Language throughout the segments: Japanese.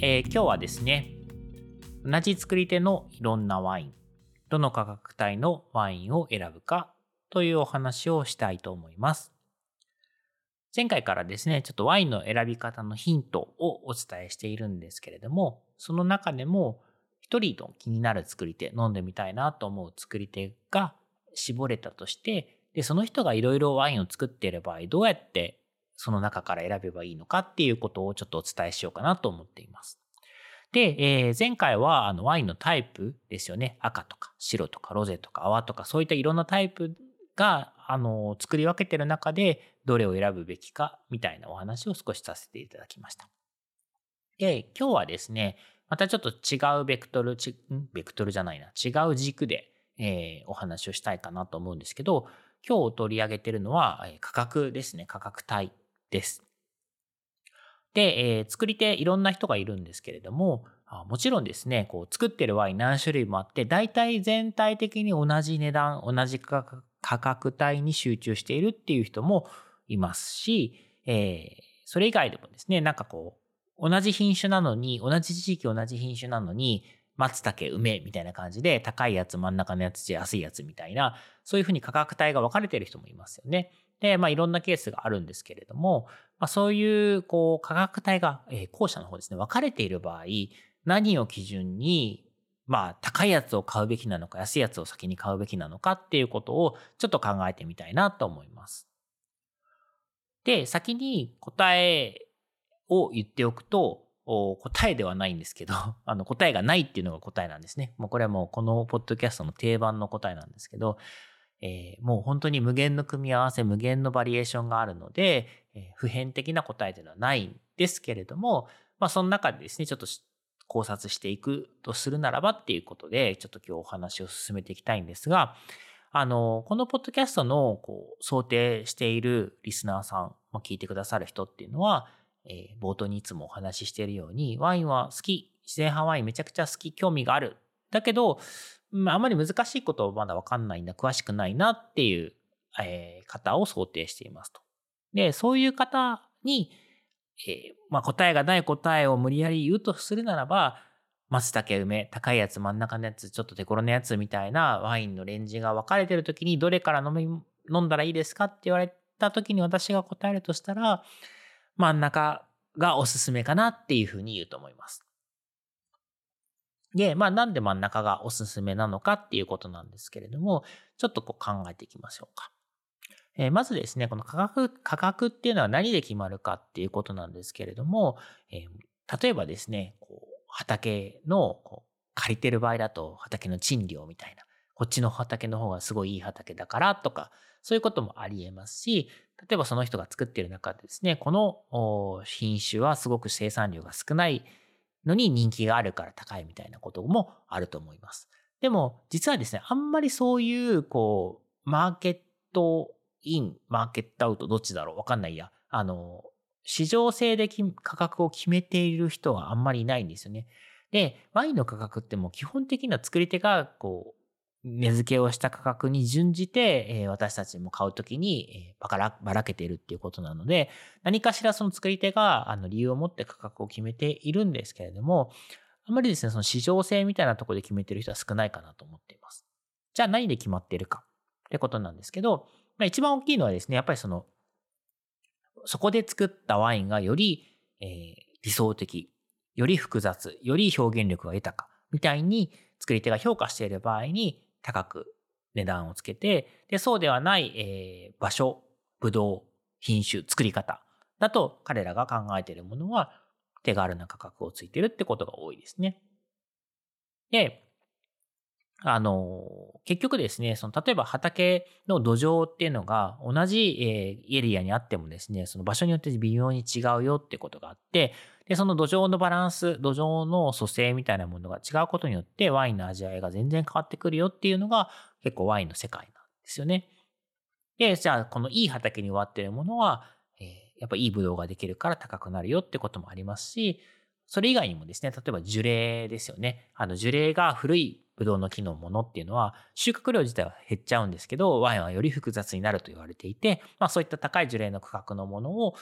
えー今日はですね、同じ作り手のいろんなワイン、どの価格帯のワインを選ぶかというお話をしたいと思います。前回からですね、ちょっとワインの選び方のヒントをお伝えしているんですけれども、その中でも一人の気になる作り手、飲んでみたいなと思う作り手が絞れたとして、で、その人がいろいろワインを作っている場合、どうやってその中から選べばいいのかっていうことをちょっとお伝えしようかなと思っています。で、えー前回はあのワインのタイプですよね。赤とか白とかロゼとか泡とかそういったいろんなタイプがあの作り分けてる中でどれを選ぶべきかみたいなお話を少しさせていただきました。で、今日はですね、またちょっと違うベクトル、ちベクトルじゃないな、違う軸で、えーお話をしたいかなと思うんですけど、今日取り上げてるのはえ価格ですね、価格帯です。で、えー作り手いろんな人がいるんですけれども、もちろんですね、こう作ってるワイン何種類もあって、大体全体的に同じ値段、同じ価格価格帯に集中しているっていう人もいますし、えーそれ以外でもですね、なんかこう、同じ品種なのに、同じ地域同じ品種なのに、松茸、梅みたいな感じで、高いやつ、真ん中のやつ、安いやつみたいな、そういうふうに価格帯が分かれてる人もいますよね。で、まあいろんなケースがあるんですけれども、まあ、そういう、こう、価格帯が、えー後者の方ですね、分かれている場合、何を基準に、まあ、高いやつを買うべきなのか、安いやつを先に買うべきなのかっていうことを、ちょっと考えてみたいなと思います。で、先に答えを言っておくと、答えではないんですけど、あの、答えがないっていうのが答えなんですね。もうこれはもうこのポッドキャストの定番の答えなんですけど、えーもう本当に無限の組み合わせ、無限のバリエーションがあるので、えー普遍的な答えというのはないんですけれども、まあその中でですね、ちょっと考察していくとするならばっていうことで、ちょっと今日お話を進めていきたいんですが、あの、このポッドキャストのこう想定しているリスナーさん、まあ、聞いてくださる人っていうのは、えー冒頭にいつもお話ししているように、ワインは好き、自然派ワインめちゃくちゃ好き、興味がある。だけど、あ、まり難しいことをまだわかんないんだ、詳しくないなっていう、え方を想定していますと。で、そういう方に、えーまあ、答えがない答えを無理やり言うとするならば、松茸梅、高いやつ、真ん中のやつ、ちょっとデコロのやつみたいなワインのレンジが分かれてる時に、どれから飲み、飲んだらいいですかって言われた時に私が答えるとしたら、真ん中がおすすめかなっていうふうに言うと思います。で、まあなんで真ん中がおすすめなのかっていうことなんですけれども、ちょっとこう考えていきましょうか。えーまずですね、この価格、価格っていうのは何で決まるかっていうことなんですけれども、えー例えばですね、こう畑のこう借りてる場合だと畑の賃料みたいな、こっちの畑の方がすごいいい畑だからとか、そういうこともあり得ますし、例えばその人が作ってる中でですね、この品種はすごく生産量が少ないのに人気があるから高いみたいなこともあると思います。でも、実はですね、あんまりそういう、こう、マーケットイン、マーケットアウト、どっちだろうわかんないや。あの、市場性で価格を決めている人はあんまりいないんですよね。で、ワインの価格ってもう基本的な作り手が、こう、値付けをした価格に準じて、えー私たちも買うときに、えーばからばらけているっていうことなので、何かしらその作り手があの理由を持って価格を決めているんですけれども、あまりですね、その市場性みたいなところで決めてる人は少ないかなと思っています。じゃあ何で決まっているかってことなんですけど、まあ、一番大きいのはですね、やっぱりその、そこで作ったワインがより、えー理想的、より複雑、より表現力が豊か、みたいに作り手が評価している場合に高く値段をつけて、で、そうではない、えー場所、ブドウ、品種、作り方だと彼らが考えているものは手軽な価格をついてるってことが多いですね。で、あの、結局ですね、その、例えば畑の土壌っていうのが同じ、え、エリアにあってもですね、その場所によって微妙に違うよってことがあって、で、その土壌のバランス、土壌の組成みたいなものが違うことによって、ワインの味わいが全然変わってくるよっていうのが、結構ワインの世界なんですよね。で、じゃあ、このいい畑に終わってるものは、えー、やっぱいいブドウができるから高くなるよってこともありますし、それ以外にもですね、例えば樹齢ですよね。あの樹齢が古いブドウの木のものっていうのは収穫量自体は減っちゃうんですけど、ワインはより複雑になると言われていて、まあそういった高い樹齢の価格のものを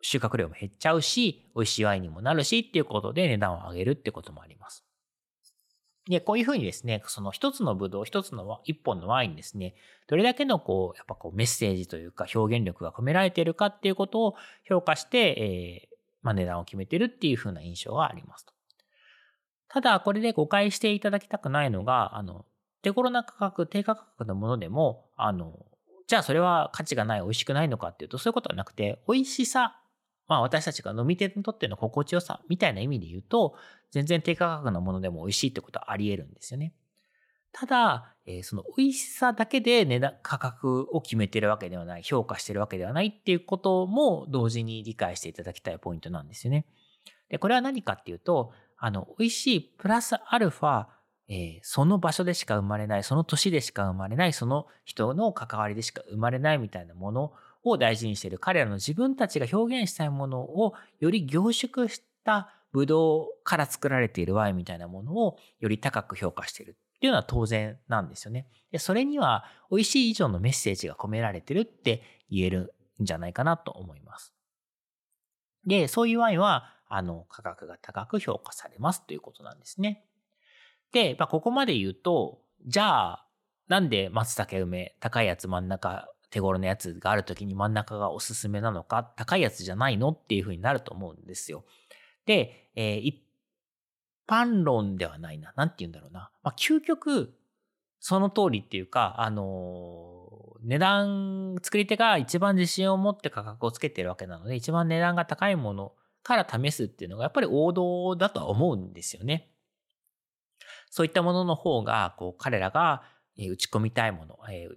収穫量も減っちゃうし、美味しいワインにもなるしっていうことで値段を上げるってこともあります。で、こういうふうにですね、その一つのブドウ、一つの一本のワインですね、どれだけのこう、やっぱこうメッセージというか表現力が込められているかっていうことを評価して、えー、まあ値段を決めてるっていうふうな印象がありますと。ただ、これで誤解していただきたくないのが、あの、手頃な価格、低価格のものでも、あの、じゃあそれは価値がない、美味しくないのかっていうと、そういうことはなくて、美味しさ、まあ私たちが飲み手にとっての心地よさみたいな意味で言うと、全然低価格のものでも美味しいってことはあり得るんですよね。ただ、えー、その美味しさだけで値段、価格を決めてるわけではない、評価してるわけではないっていうことも同時に理解していただきたいポイントなんですよね。で、これは何かっていうと、あの、美味しいプラスアルファ、えー、その場所でしか生まれない、その年でしか生まれない、その人の関わりでしか生まれないみたいなものを大事にしている彼らの自分たちが表現したいものをより凝縮したブドウから作られているワインみたいなものをより高く評価しているっていうのは当然なんですよね。でそれには美味しい以上のメッセージが込められてるって言えるんじゃないかなと思います。で、そういうワインはあの、価格が高く評価されますということなんですね。で、まあ、ここまで言うと、じゃあ、なんで松茸梅、高いやつ真ん中、手頃のやつがある時に真ん中がおすすめなのか、高いやつじゃないのっていうふうになると思うんですよ。で、えー、一般論ではないな。なんて言うんだろうな。まあ、究極、その通りっていうか、あのー、値段、作り手が一番自信を持って価格をつけてるわけなので、一番値段が高いものから試すっていうのがやっぱり王道だとは思うんですよね。そういったものの方が、こう、彼らが打ち込みたいもの、え、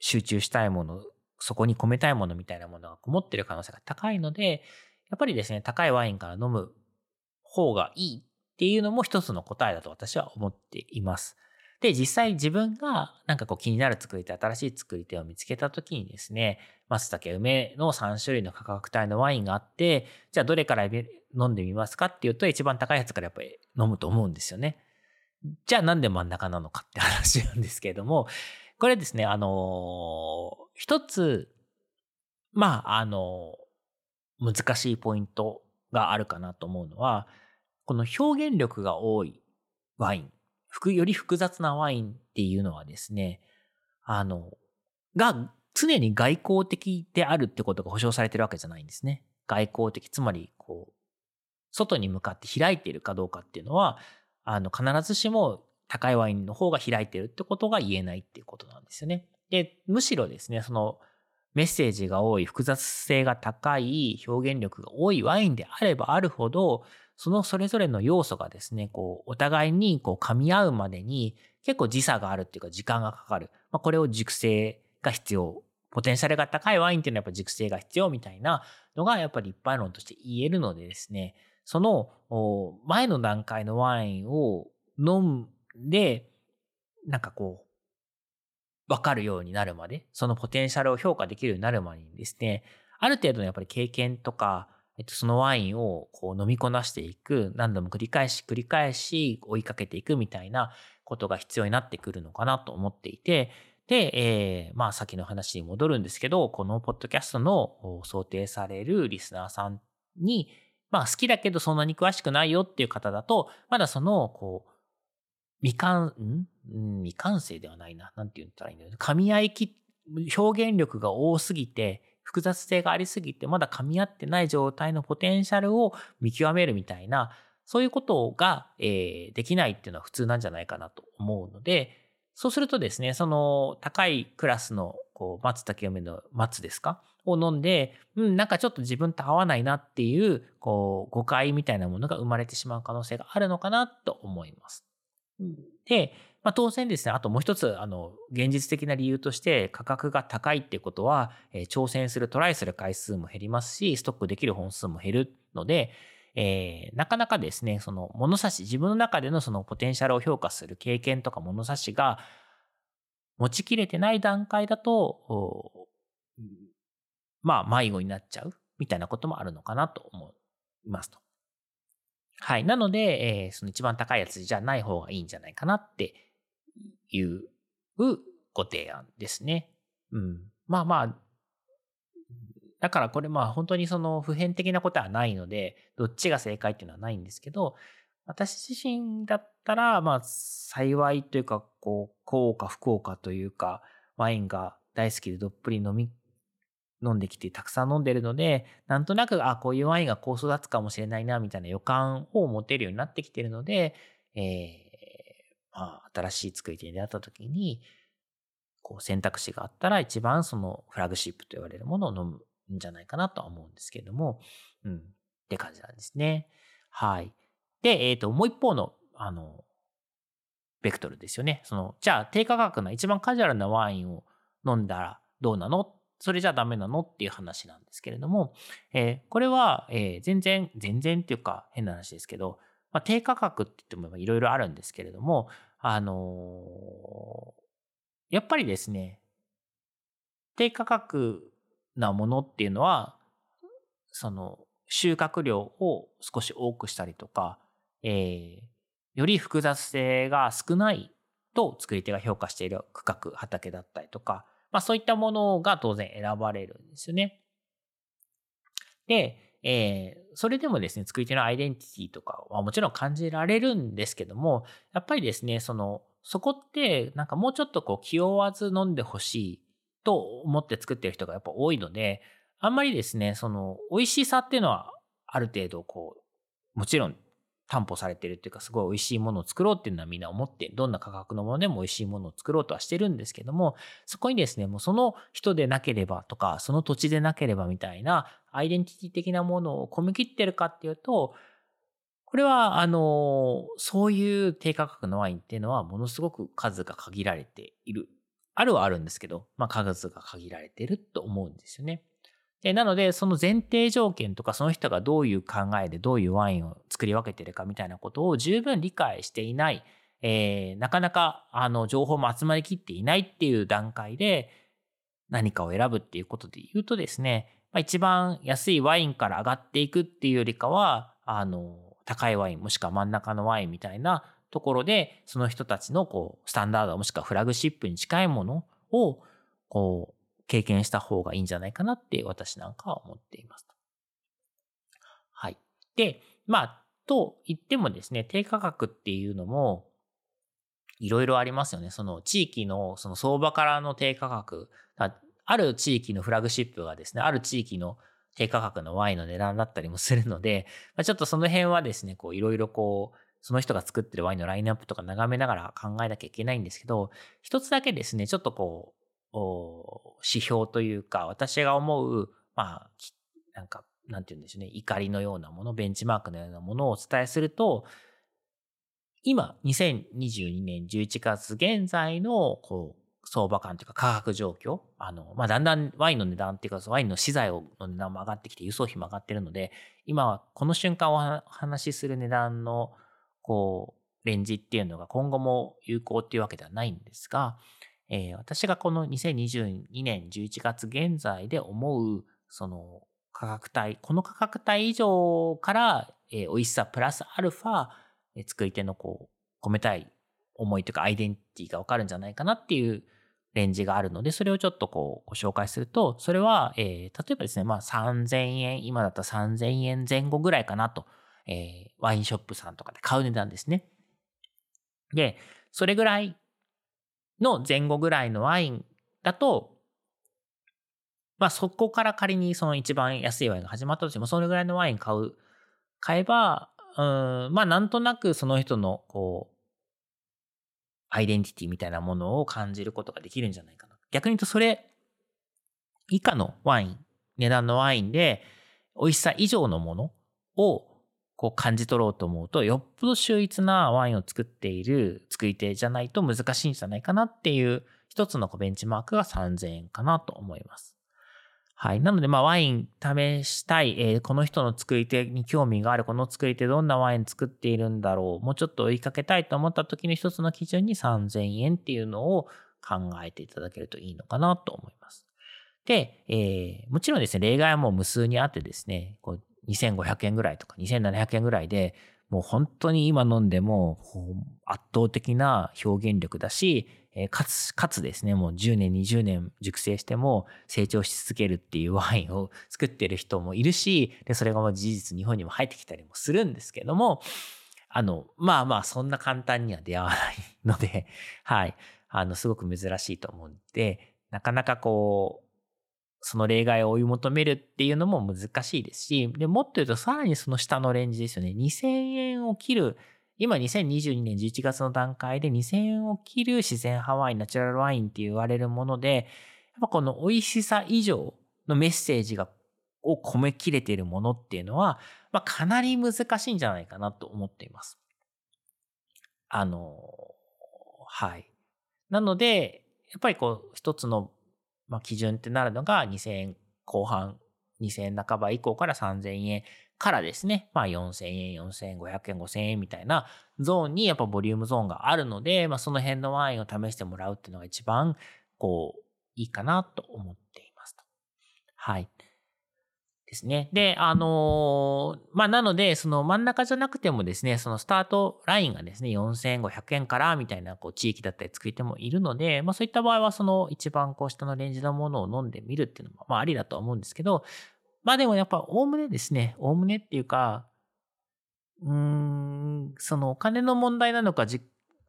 集中したいもの、そこに込めたいものみたいなものがこもってる可能性が高いので、やっぱりですね、高いワインから飲む方がいいっていうのも一つの答えだと私は思っています。で、実際自分がなんかこう気になる作り手、新しい作り手を見つけた時にですね、松茸、梅の3種類の価格帯のワインがあって、じゃあどれから飲んでみますかっていうと一番高いやつからやっぱり飲むと思うんですよね。じゃあなんで真ん中なのかって話なんですけれども、これですね、あのー、一つ、まあ、あのー、難しいポイントがあるかなと思うのは、この表現力が多いワインより複雑なワインっていうのはですね、あの、が常に外交的であるってことが保証されてるわけじゃないんですね。外交的、つまり、こう、外に向かって開いているかどうかっていうのは、あの、必ずしも高いワインの方が開いてるってことが言えないっていうことなんですよね。で、むしろですね、その、メッセージが多い、複雑性が高い、表現力が多いワインであればあるほど、そのそれぞれの要素がですね、こう、お互いにこう噛み合うまでに結構時差があるっていうか時間がかかる。まあ、これを熟成が必要。ポテンシャルが高いワインっていうのはやっぱ熟成が必要みたいなのがやっぱり一般論として言えるのでですね、その前の段階のワインを飲んで、なんかこう、わかるようになるまで、そのポテンシャルを評価できるようになるまでにですね、ある程度のやっぱり経験とか、えっと、そのワインをこう飲みこなしていく、何度も繰り返し繰り返し追いかけていくみたいなことが必要になってくるのかなと思っていて、で、えー、まあ先の話に戻るんですけど、このポッドキャストの想定されるリスナーさんに、まあ好きだけどそんなに詳しくないよっていう方だと、まだその、こう、未完、ん未完成ではないな。なんて言ったらいいんだろう。噛み合いき、表現力が多すぎて、複雑性がありすぎてまだ噛み合ってない状態のポテンシャルを見極めるみたいな、そういうことが、えー、できないっていうのは普通なんじゃないかなと思うので、そうするとですね、その高いクラスのこう松茸梅の松ですか？を飲んで、うん、なんかちょっと自分と合わないなっていう、こう、誤解みたいなものが生まれてしまう可能性があるのかなと思います。で、まあ、当然ですね、あともう一つ、あの、現実的な理由として価格が高いっていうことは、えー、挑戦する、トライする回数も減りますし、ストックできる本数も減るので、えー、なかなかですね、その物差し、自分の中でのそのポテンシャルを評価する経験とか物差しが持ちきれてない段階だと、まあ、迷子になっちゃうみたいなこともあるのかなと思いますと。はい。なので、えー、その一番高いやつじゃない方がいいんじゃないかなっていうご提案ですね。うん。まあまあ、だからこれまあ本当にその普遍的なことはないので、どっちが正解っていうのはないんですけど、私自身だったら、まあ幸いというか、こう、幸か不幸かというか、ワインが大好きでどっぷり飲み、飲んできてたくさん飲んでるので、なんとなく、あ、こういうワインがこう育つかもしれないな、みたいな予感を持てるようになってきてるので、えー、まあ、新しい作り手に出会った時に、こう選択肢があったら一番そのフラグシップと言われるものを飲むんじゃないかなとは思うんですけれども、うん、って感じなんですね。はい。で、えっ、ー、と、もう一方の、あの、ベクトルですよね。その、じゃあ低価格な一番カジュアルなワインを飲んだらどうなのそれじゃダメなの？っていう話なんですけれども、えー、これは、えー、全然、全然っていうか変な話ですけど、まあ、低価格って言ってもいろいろあるんですけれども、あのー、やっぱりですね、低価格なものっていうのは、その収穫量を少し多くしたりとか、えー、より複雑性が少ないと作り手が評価している区画、畑だったりとか、まあそういったものが当然選ばれるんですよね。で、えー、それでもですね、作り手のアイデンティティとかはもちろん感じられるんですけども、やっぱりですね、その、そこってなんかもうちょっとこう気負わず飲んでほしいと思って作ってる人がやっぱ多いので、あんまりですね、その美味しさっていうのはある程度こう、もちろん担保されてるっていうか、すごい美味しいものを作ろうっていうのはみんな思って、どんな価格のものでも美味しいものを作ろうとはしてるんですけども、そこにですね、もうその人でなければとか、その土地でなければみたいなアイデンティティ的なものを込み切ってるかっていうと、これは、あの、そういう低価格のワインっていうのはものすごく数が限られている。あるはあるんですけど、まあ数が限られてると思うんですよね。で、なので、その前提条件とか、その人がどういう考えでどういうワインを作り分けてるかみたいなことを十分理解していない、えー、なかなか、あの、情報も集まりきっていないっていう段階で、何かを選ぶっていうことで言うとですね、まあ、一番安いワインから上がっていくっていうよりかは、あの、高いワイン、もしくは真ん中のワインみたいなところで、その人たちの、こう、スタンダード、もしくはフラグシップに近いものを、こう、経験した方がいいんじゃないかなって私なんかは思っています。はい。で、まあ、と言ってもですね、低価格っていうのも、いろいろありますよね。その地域のその相場からの低価格、ある地域のフラグシップがですね、ある地域の低価格のワインの値段だったりもするので、まあ、ちょっとその辺はですね、こういろいろこう、その人が作ってるワインのラインナップとか眺めながら考えなきゃいけないんですけど、一つだけですね、ちょっとこう、指標というか、私が思う、まあ、なんか、なんて言うんでしょうね、怒りのようなもの、ベンチマークのようなものをお伝えすると、今、2022年11月現在の、こう、相場感というか価格状況、あの、まあ、だんだんワインの値段っていうか、ワインの資材の値段も上がってきて、輸送費も上がってるので、今はこの瞬間お話しする値段の、こう、レンジっていうのが今後も有効っていうわけではないんですが、えー、私がこの2022年11月現在で思う、その価格帯、この価格帯以上から、えー、美味しさプラスアルファ、えー、作り手のこう、込めたい思いというかアイデンティティがわかるんじゃないかなっていうレンジがあるので、それをちょっとこうご紹介すると、それは、えー、例えばですね、まあ3000円、今だったら3000円前後ぐらいかなと、えー、ワインショップさんとかで買う値段ですね。で、それぐらいの前後ぐらいのワインだと、まあそこから仮にその一番安いワインが始まったとしても、それぐらいのワイン買う、買えば、うん、まあなんとなくその人のこう、アイデンティティみたいなものを感じることができるんじゃないかな。逆に言うとそれ以下のワイン、値段のワインで美味しさ以上のものをこう感じ取ろうと思うと、よっぽど秀逸なワインを作っている作り手じゃないと難しいんじゃないかなっていう一つのベンチマークが3000円かなと思います。はい。なので、まあ、ワイン試したい、えー、この人の作り手に興味がある、この作り手どんなワイン作っているんだろう、もうちょっと追いかけたいと思った時の一つの基準に3000円っていうのを考えていただけるといいのかなと思います。で、えー、もちろんですね、例外はもう無数にあってですね、こう2500円ぐらいとか2700円ぐらいで、もう本当に今飲んでも圧倒的な表現力だし、かつ、かつですね、もう10年、20年熟成しても成長し続けるっていうワインを 作ってる人もいるし、で、それがもう事実日本にも入ってきたりもするんですけども、あの、まあまあ、そんな簡単には出会わないので、はい。あの、すごく珍しいと思うんで、なかなかこう、その例外を追い求めるっていうのも難しいですし、で、もっと言うとさらにその下のレンジですよね。2000円を切る、今2022年11月の段階で2000円を切る自然派ワイ、ナチュラルワインって言われるもので、やっぱこの美味しさ以上のメッセージが、を込めきれているものっていうのは、まあ、かなり難しいんじゃないかなと思っています。あの、はい。なので、やっぱりこう、一つのまあ、基準ってなるのが2000円後半、2000円半ば以降から3000円からですね、まあ、4000円、4500円、5000円みたいなゾーンにやっぱボリュームゾーンがあるので、まあ、その辺のワインを試してもらうっていうのが一番、こう、いいかなと思っていますと。はい。ですね。で、あのー、まあ、なので、その真ん中じゃなくてもですね、そのスタートラインがですね、4500円からみたいな、こう、地域だったり作り手もいるので、まあ、そういった場合は、その一番こう、下のレンジのものを飲んでみるっていうのも、まあ、ありだとは思うんですけど、まあ、でもやっぱ、おおむねですね、おおむねっていうか、うーん、そのお金の問題なのか、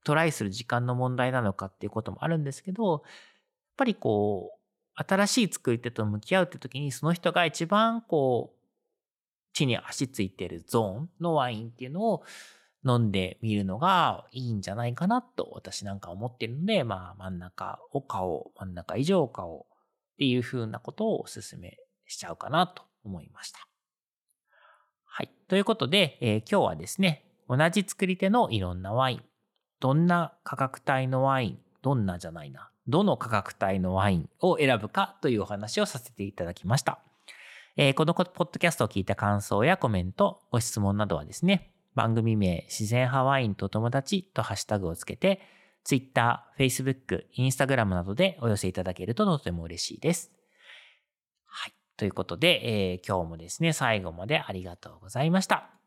トライする時間の問題なのかっていうこともあるんですけど、やっぱりこう、新しい作り手と向き合うって時に、その人が一番こう、地に足ついてるゾーンのワインっていうのを飲んでみるのがいいんじゃないかなと私なんか思ってるので、まあ真ん中を買おう、真ん中以上を買おうっていうふうなことをお勧めしちゃうかなと思いました。はい。ということで、えー、今日はですね、同じ作り手のいろんなワイン、どんな価格帯のワイン、どんなじゃないな、どの価格帯のワインを選ぶかというお話をさせていただきました。えー、このポッドキャストを聞いた感想やコメント、ご質問などはですね、番組名自然派ワインと友達とハッシュタグをつけて、Twitter、Facebook、Instagram などでお寄せいただけるととても嬉しいです。はい。ということで、えー、今日もですね、最後までありがとうございました。